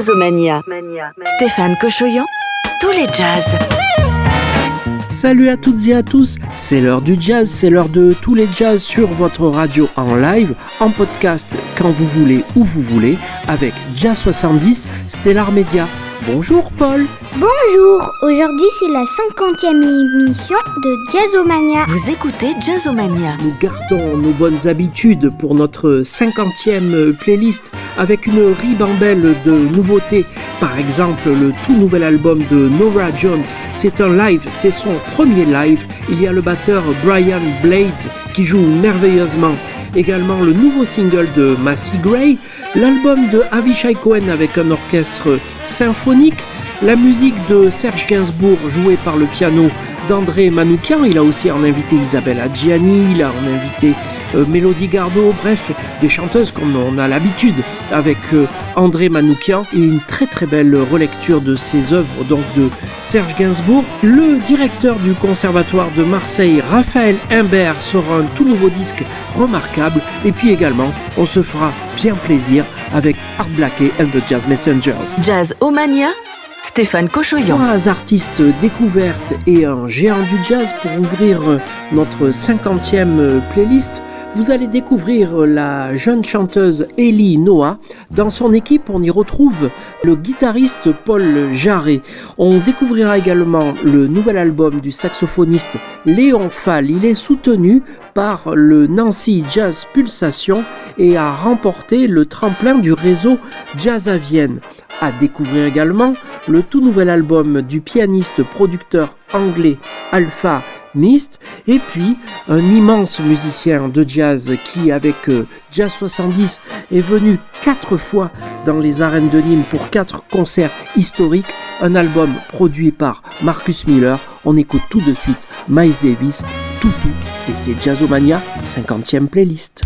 Jazzomania. Stéphane Cochoyan, tous les jazz. Salut à toutes et à tous, c'est l'heure du jazz, c'est l'heure de tous les jazz sur votre radio en live, en podcast quand vous voulez, où vous voulez, avec Jazz 70, Stellar Media. Bonjour Paul Bonjour, aujourd'hui c'est la 50e émission de Jazzomania. Vous écoutez Jazzomania. Nous gardons nos bonnes habitudes pour notre 50e playlist avec une ribambelle de nouveautés. Par exemple, le tout nouvel album de Nora Jones. C'est un live, c'est son premier live. Il y a le batteur Brian Blades qui joue merveilleusement. Également le nouveau single de Massey Gray, l'album de Avishai Cohen avec un orchestre symphonique, la musique de Serge Gainsbourg jouée par le piano d'André Manoukian. Il a aussi en invité Isabelle Adjiani, il a en invité Mélodie Gardot, bref, des chanteuses comme on a l'habitude avec euh, André Manoukian et une très très belle relecture de ses œuvres donc de Serge Gainsbourg. Le directeur du conservatoire de Marseille, Raphaël Imbert, sera un tout nouveau disque remarquable et puis également on se fera bien plaisir avec Art Blakey and the Jazz Messengers. Jazz Omania, Stéphane Cochoyan. Trois artistes découvertes et un géant du jazz pour ouvrir notre 50e playlist. Vous allez découvrir la jeune chanteuse Ellie Noah. Dans son équipe, on y retrouve le guitariste Paul Jarret. On découvrira également le nouvel album du saxophoniste Léon Fall. Il est soutenu par le Nancy Jazz Pulsation et a remporté le tremplin du réseau Jazz à Vienne. À découvrir également le tout nouvel album du pianiste producteur anglais Alpha Mist, et puis un immense musicien de jazz qui, avec euh, Jazz 70, est venu quatre fois dans les arènes de Nîmes pour quatre concerts historiques, un album produit par Marcus Miller. On écoute tout de suite Miles Davis, Toutou, et c'est Jazzomania 50e playlist.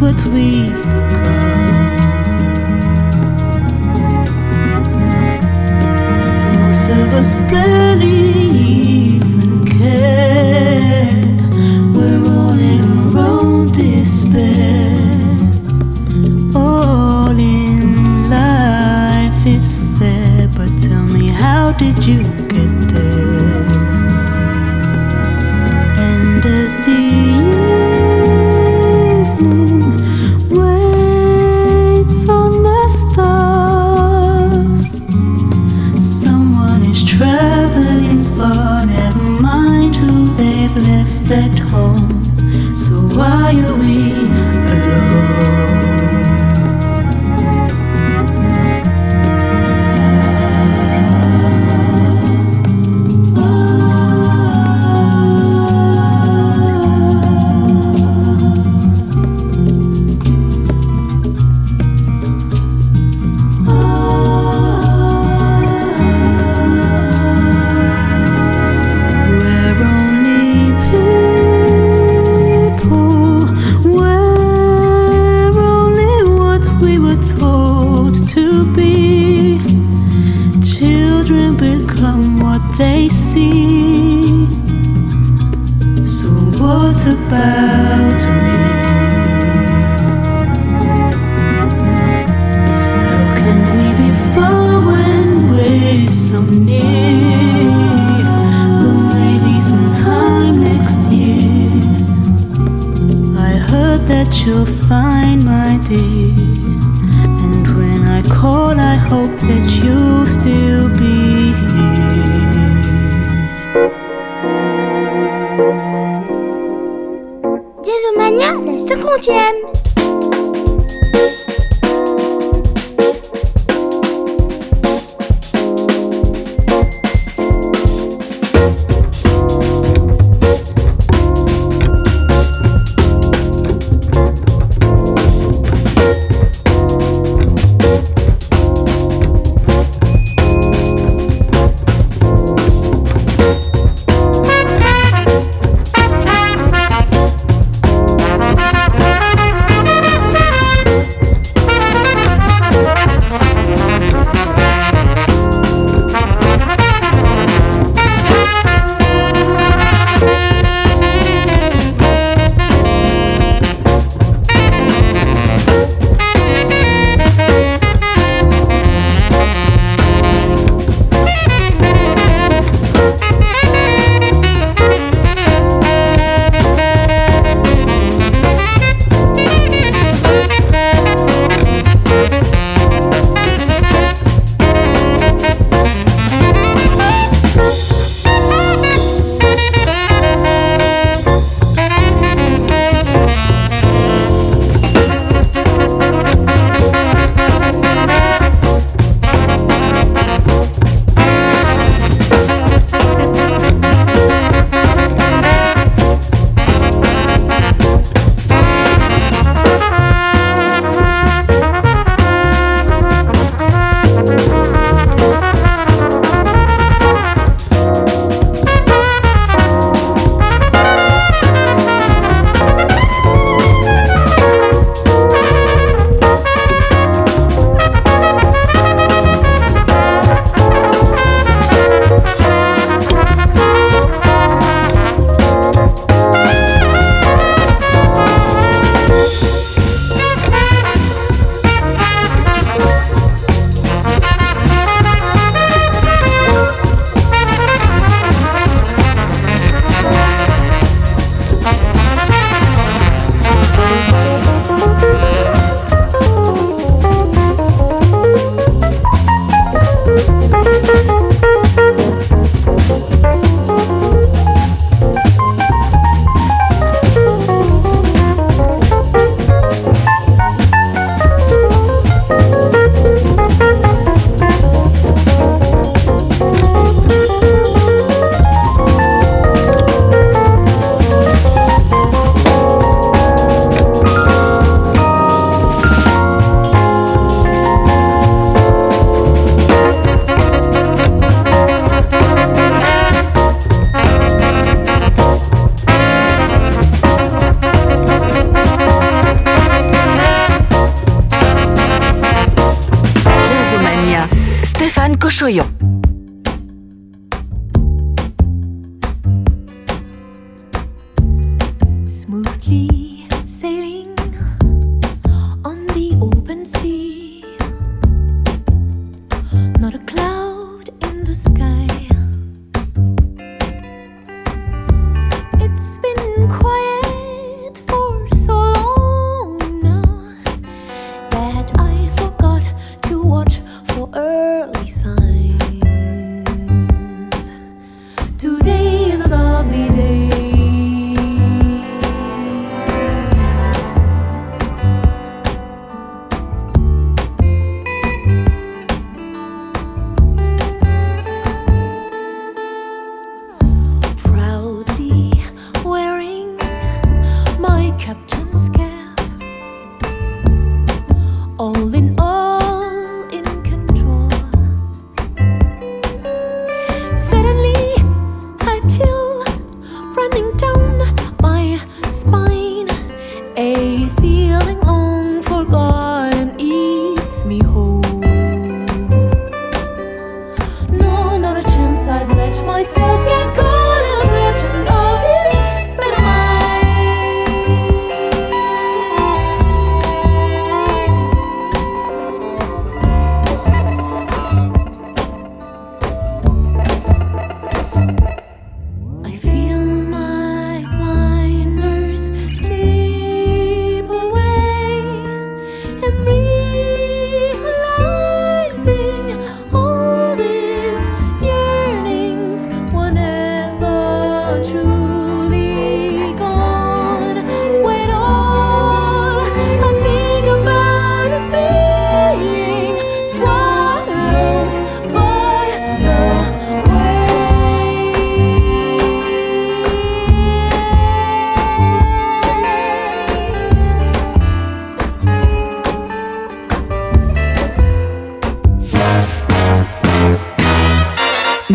what we've become. Most of us barely even care. We're all in our own despair. All in life is fair, but tell me, how did you?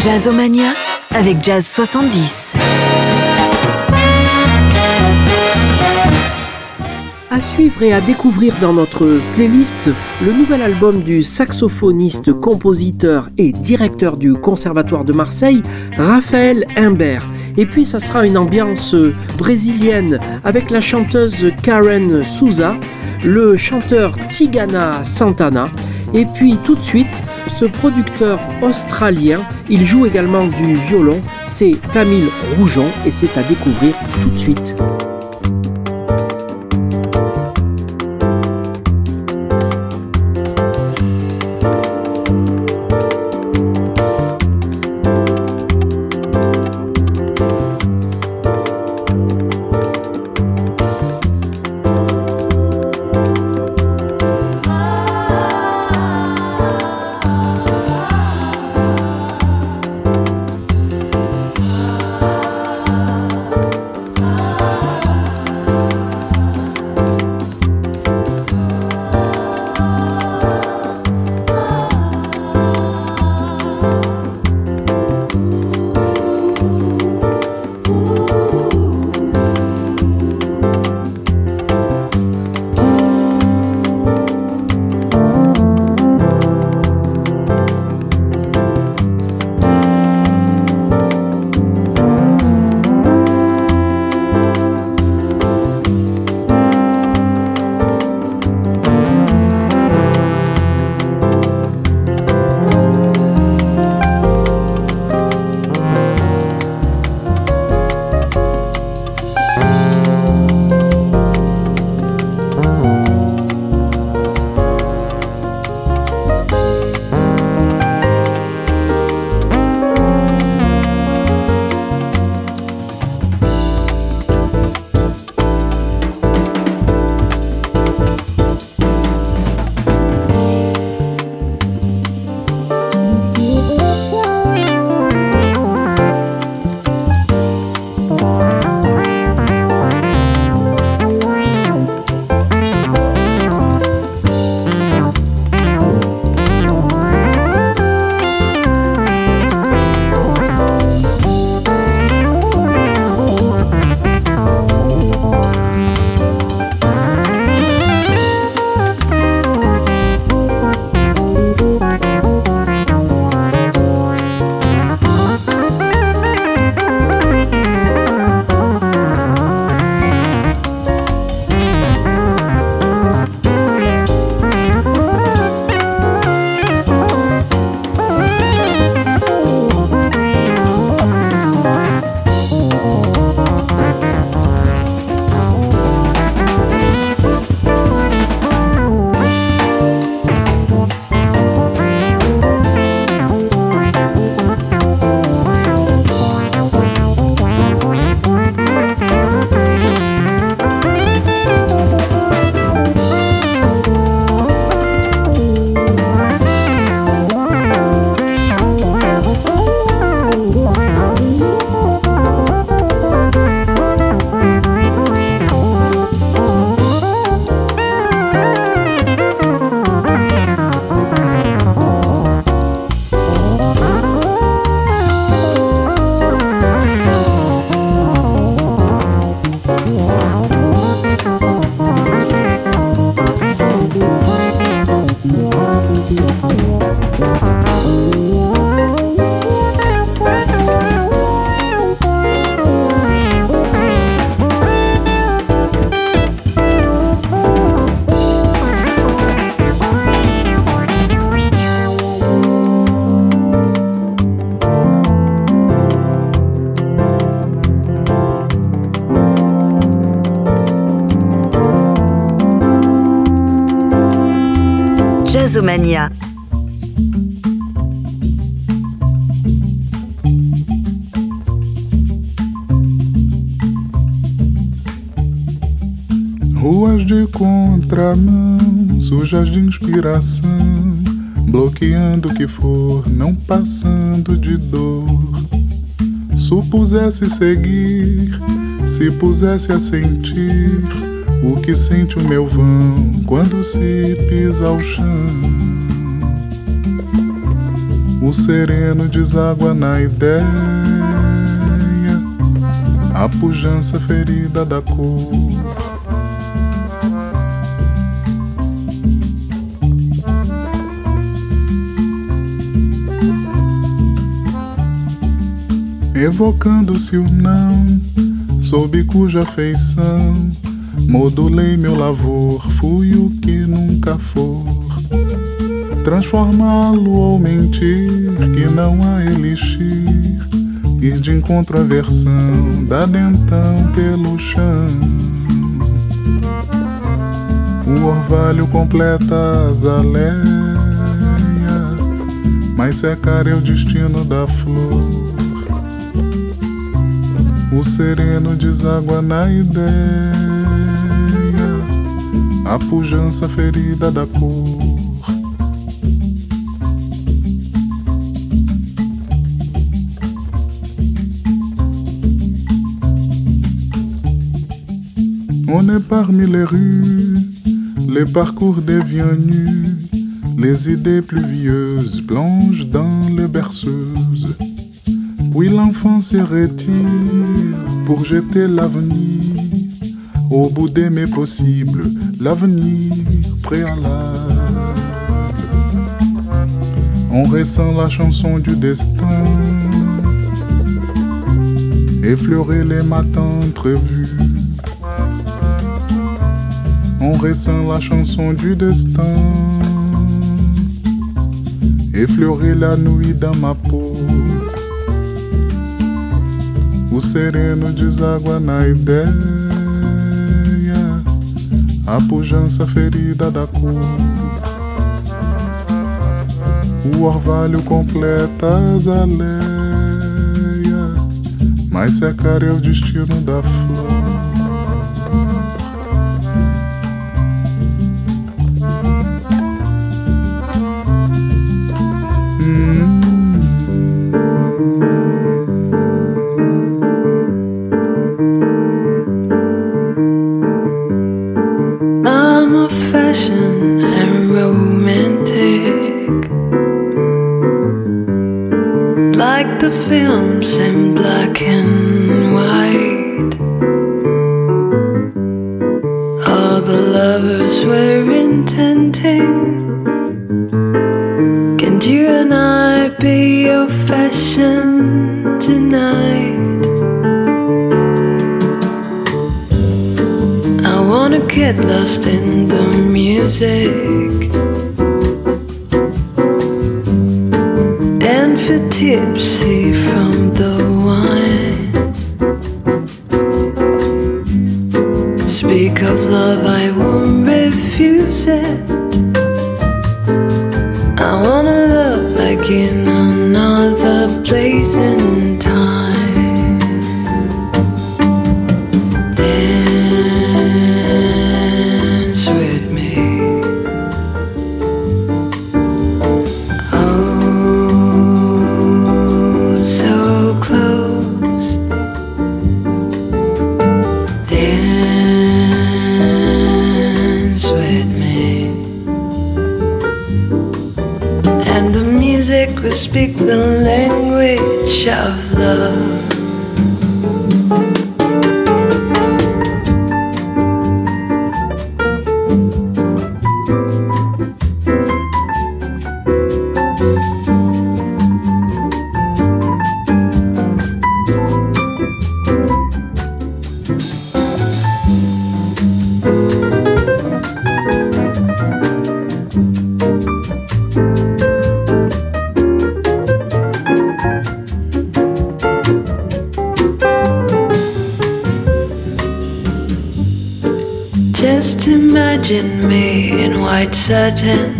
Jazzomania avec Jazz 70. À suivre et à découvrir dans notre playlist le nouvel album du saxophoniste, compositeur et directeur du Conservatoire de Marseille, Raphaël Imbert. Et puis ça sera une ambiance brésilienne avec la chanteuse Karen Souza, le chanteur Tigana Santana. Et puis tout de suite, ce producteur australien, il joue également du violon, c'est Tamil Rougeon et c'est à découvrir tout de suite. Inspiração, bloqueando o que for, não passando de dor. Supusesse seguir, se pusesse a sentir o que sente o meu vão quando se pisa ao chão. O sereno deságua na ideia, a pujança ferida da cor. Evocando-se o não, sob cuja feição Modulei meu lavor, fui o que nunca for. Transformá-lo ou mentir, que não há elixir. Ir de encontro à versão, da dentão pelo chão. O orvalho completa a azaleia, mas secar é o destino da flor. O sereno deságua na ideia a pujança ferida da cor. On est parmi les rues, les parcours deviennent nus, les idées pluvieuses plongent dans les berceuses. Puis l'enfant se retire pour jeter l'avenir au bout des mes possibles, l'avenir préalable. On ressent la chanson du destin, effleurer les matins entrevus. On ressent la chanson du destin, effleurer la nuit dans ma O sereno deságua na ideia a pujança ferida da cor. O orvalho completa as aleias, mas secar é o destino da flor. films in black and white. All the lovers were intending. Can you and I be your fashion tonight? I wanna get lost in the music. gypsy from certain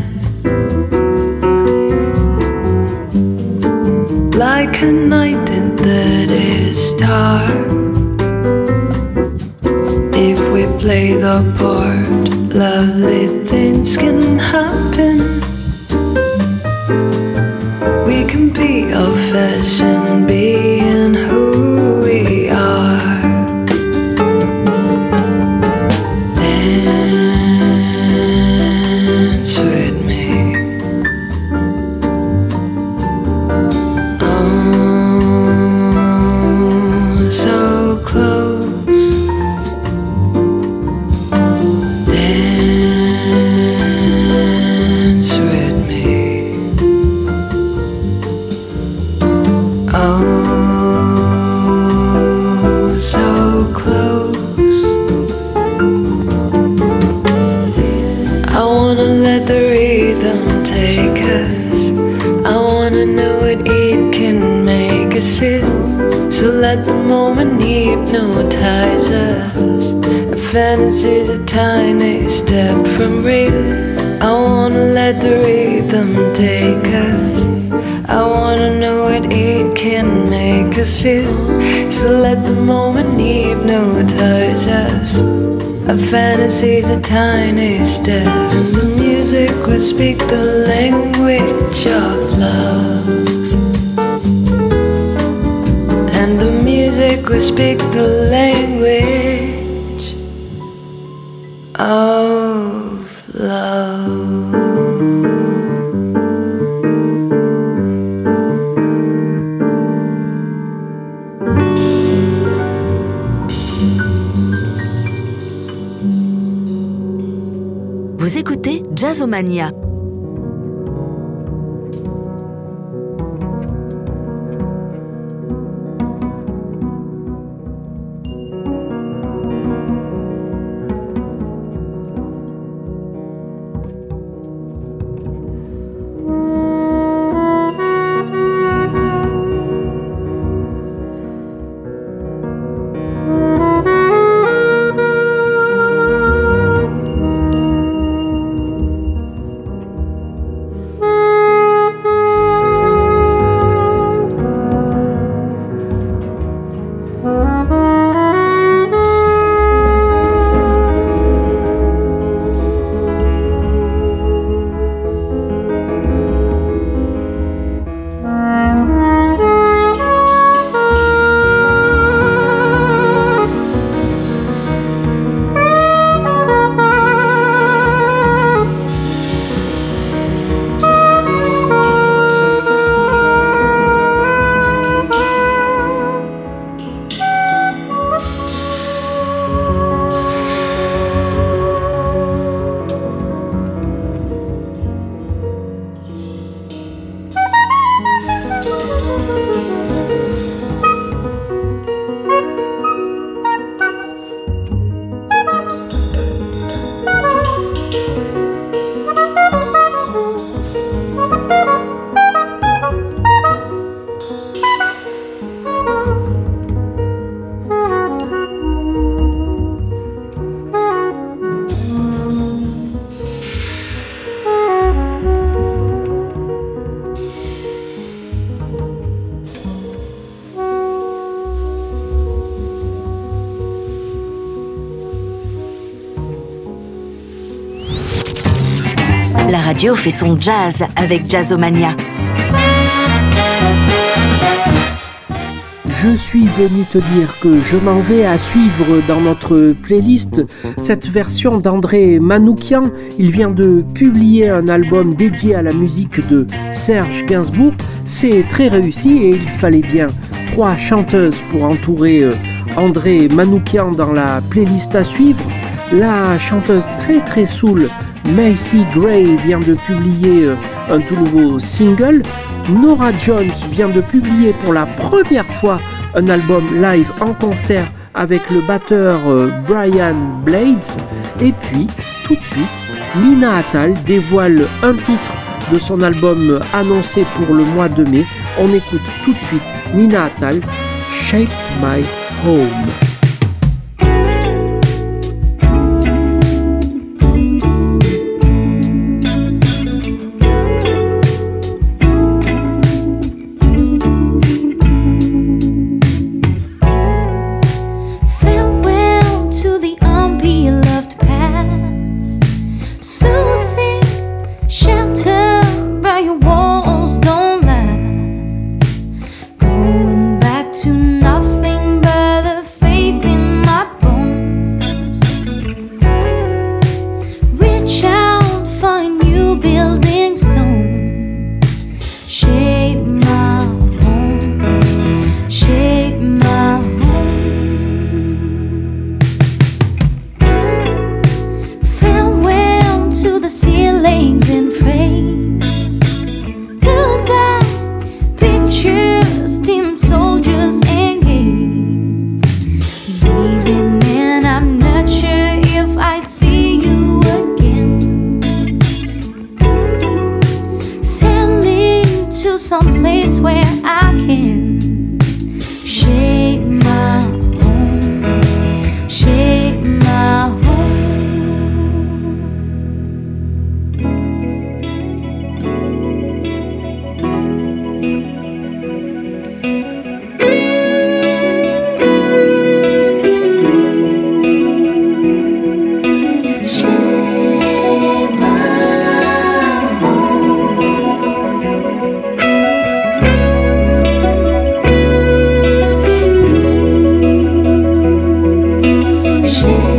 let the rhythm take us. I wanna know what it can make us feel. So let the moment hypnotize us. A fantasy's a tiny step, and the music will speak the language of love. And the music will speak the language of Jazzomania. Radio fait son jazz avec Jazzomania. Je suis venu te dire que je m'en vais à suivre dans notre playlist cette version d'André Manoukian. Il vient de publier un album dédié à la musique de Serge Gainsbourg. C'est très réussi et il fallait bien trois chanteuses pour entourer euh, André Manoukian dans la playlist à suivre. La chanteuse très très soul Macy Gray vient de publier euh, un tout nouveau single. Nora Jones vient de publier pour la première fois un album live en concert avec le batteur euh, Brian Blades. Et puis, tout de suite, Nina Attal dévoile un titre de son album annoncé pour le mois de mai. On écoute tout de suite Nina Attal, Shape My Home. you.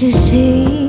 to see.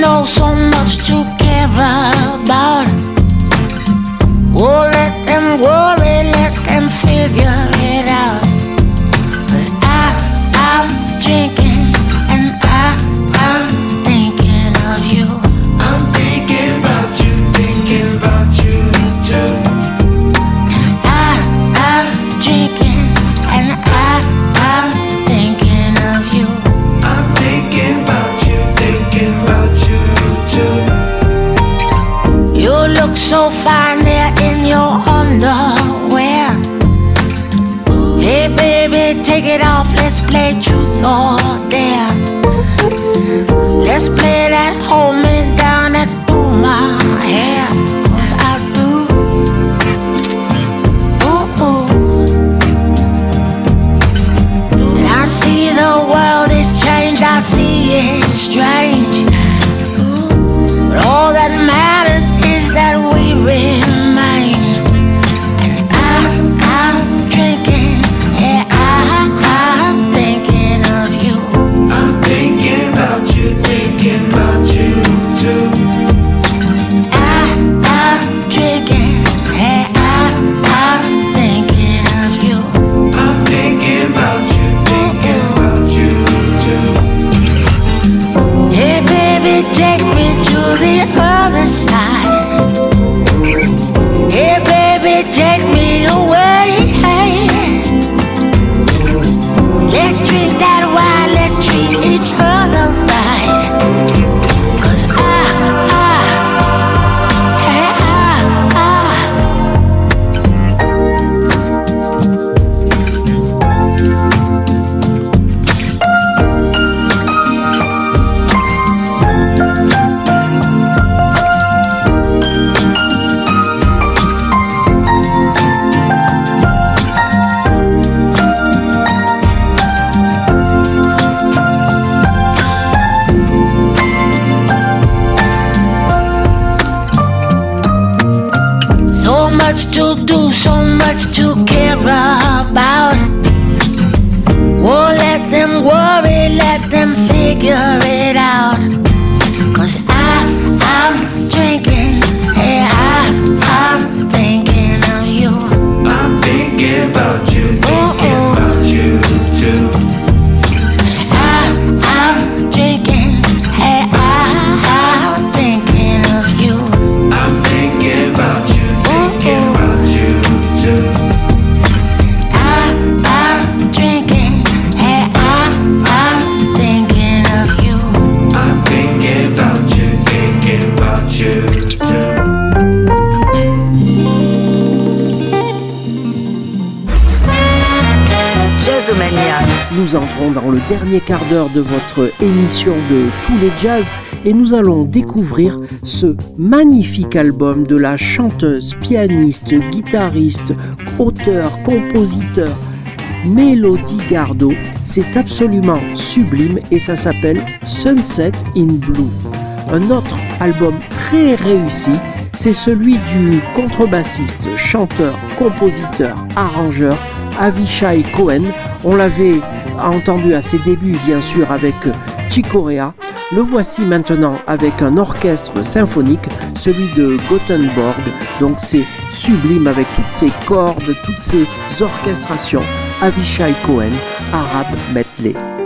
know so much to care about. Oh, let them worry, let them figure. so damn. Let's play that hold me down and do my hair. Cause I do. Ooh, ooh. And I see the world is changed, I see it strange. Quart d'heure de votre émission de Tous les Jazz et nous allons découvrir ce magnifique album de la chanteuse, pianiste, guitariste, auteur, compositeur Mélodie Gardot. C'est absolument sublime et ça s'appelle Sunset in Blue. Un autre album très réussi, c'est celui du contrebassiste, chanteur, compositeur, arrangeur Avishai Cohen. On l'avait entendu à ses débuts, bien sûr, avec Chick Corea. Le voici maintenant avec un orchestre symphonique, celui de Gothenburg. Donc c'est sublime avec toutes ces cordes, toutes ces orchestrations. Avishai Cohen, Arab Medley.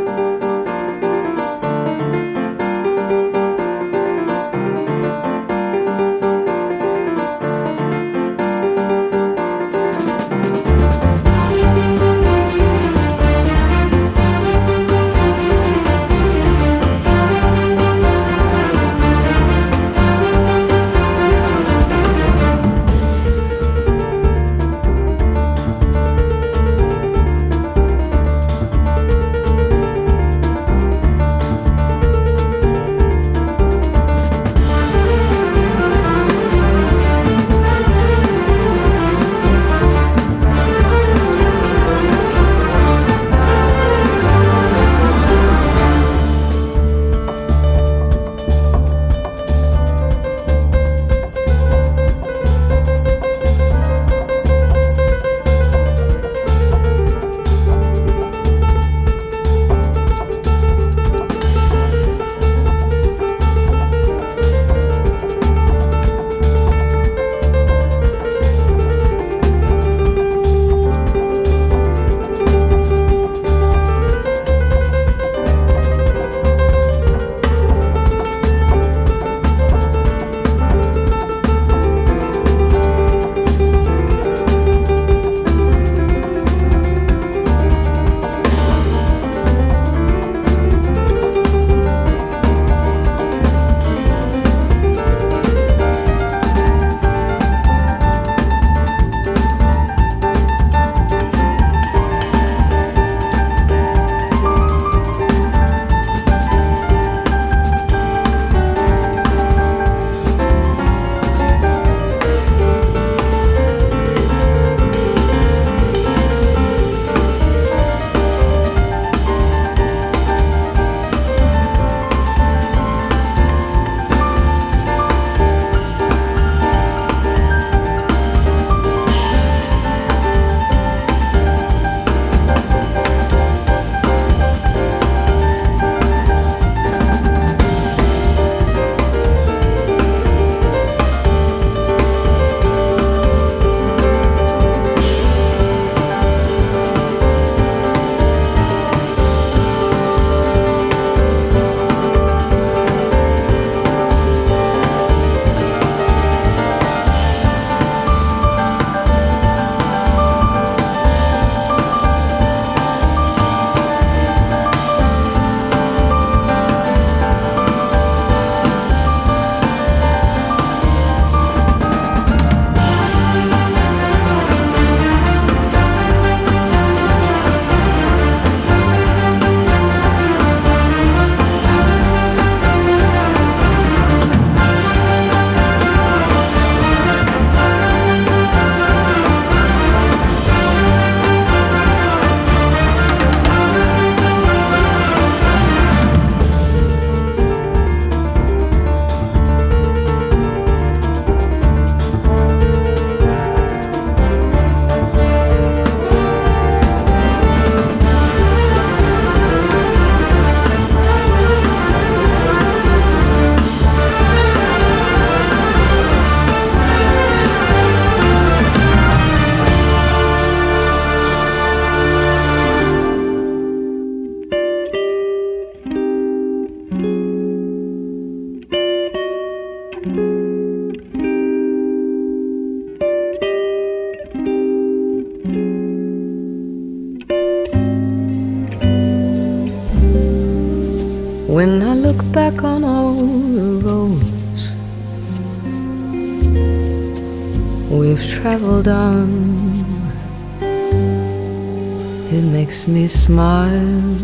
Me smile.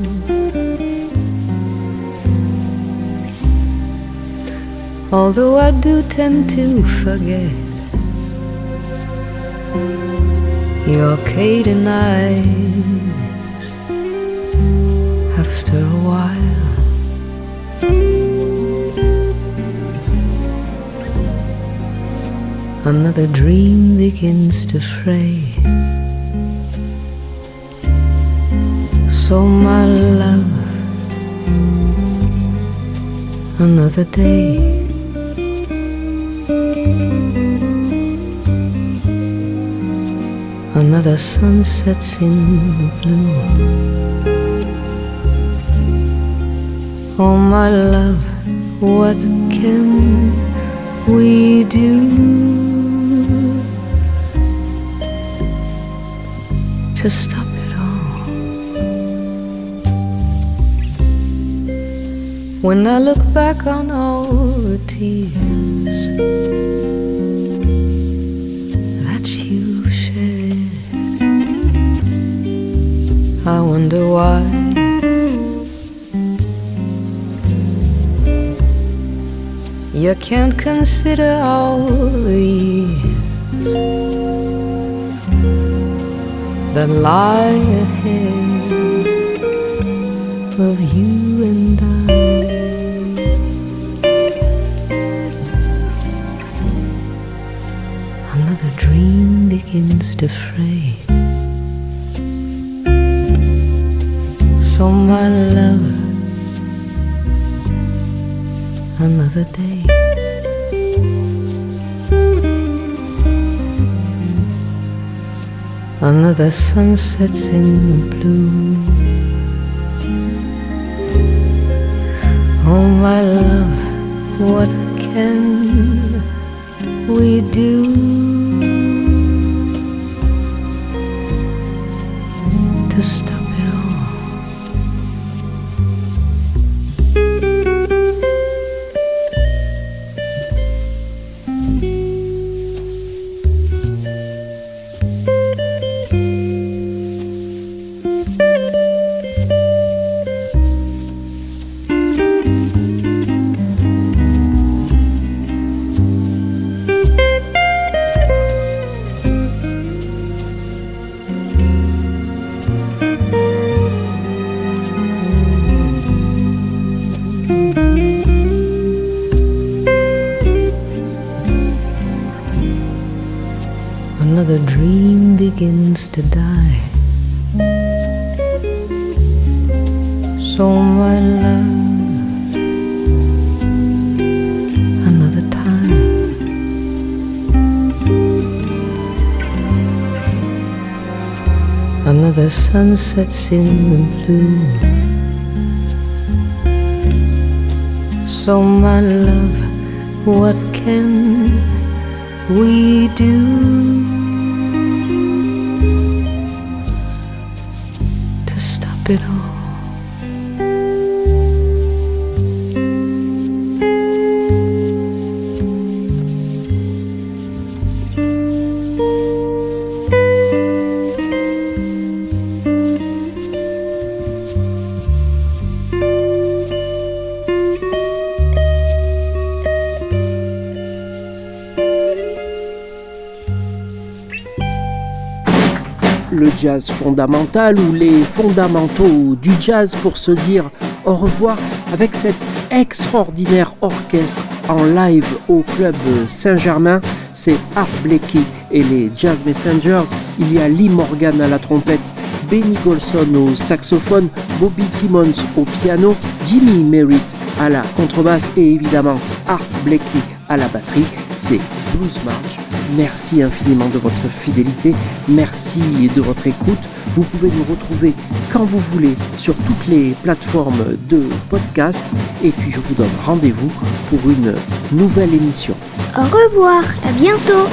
Although I do tend to forget your Kaden eyes after a while. Another dream begins to fray. So, my love, another day. Another sun sets in the blue. Oh, my love, what can we do to stop When I look back on all the tears that you've shed, I wonder why. You can't consider all the years that lie ahead of you and I. begins to fray. So, my love another day. Another sun sets in the blue. Oh, my love, what can we do Another sun sets in the blue. So, my love, what can we do jazz fondamental ou les fondamentaux du jazz pour se dire au revoir avec cet extraordinaire orchestre en live au club Saint-Germain. C'est Art Blakey et les Jazz Messengers. Il y a Lee Morgan à la trompette, Benny Golson au saxophone, Bobby Timmons au piano, Jimmy Merritt à la contrebasse et évidemment Art Blakey à la batterie. C'est Blues March. Merci infiniment de votre fidélité, merci de votre écoute. Vous pouvez nous retrouver quand vous voulez sur toutes les plateformes de podcast et puis je vous donne rendez-vous pour une nouvelle émission. Au revoir, à bientôt.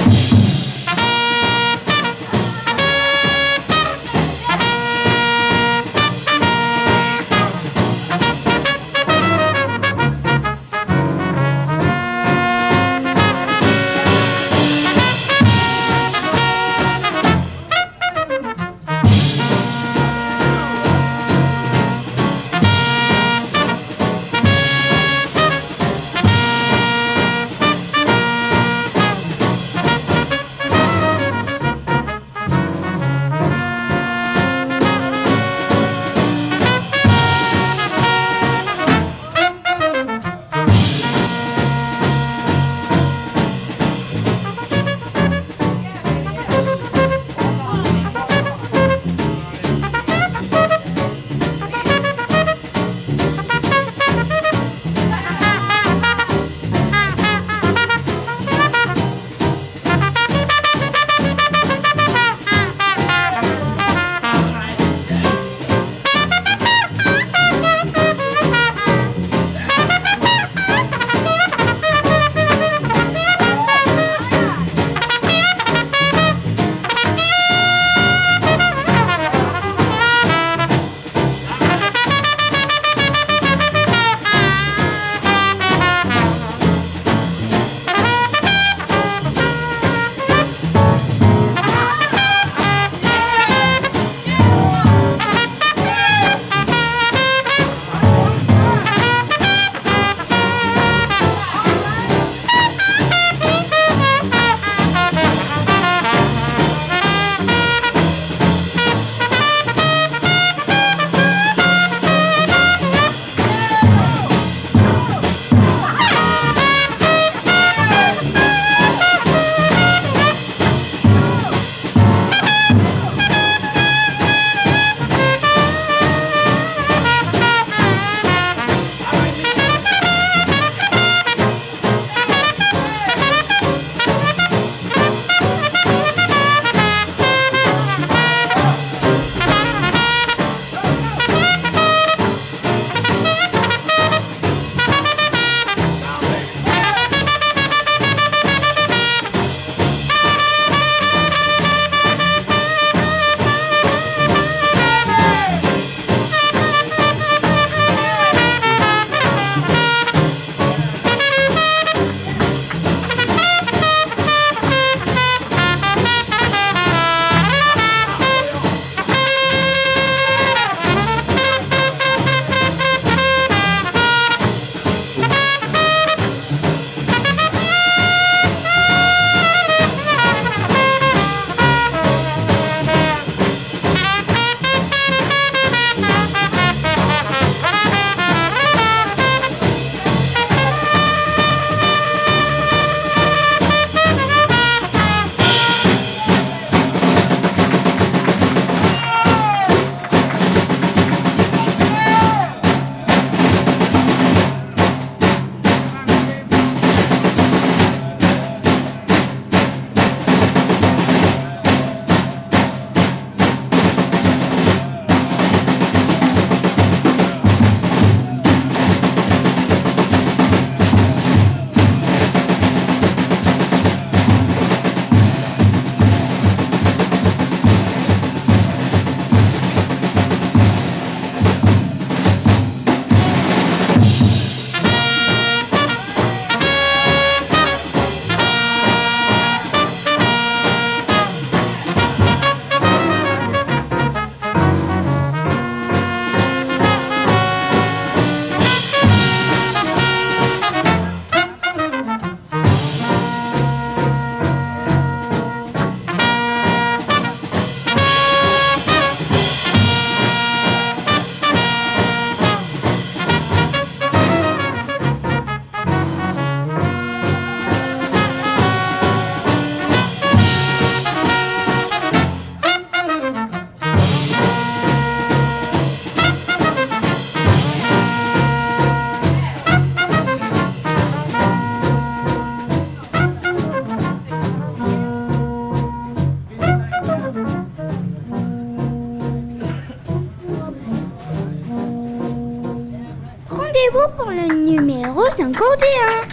想勾地啊。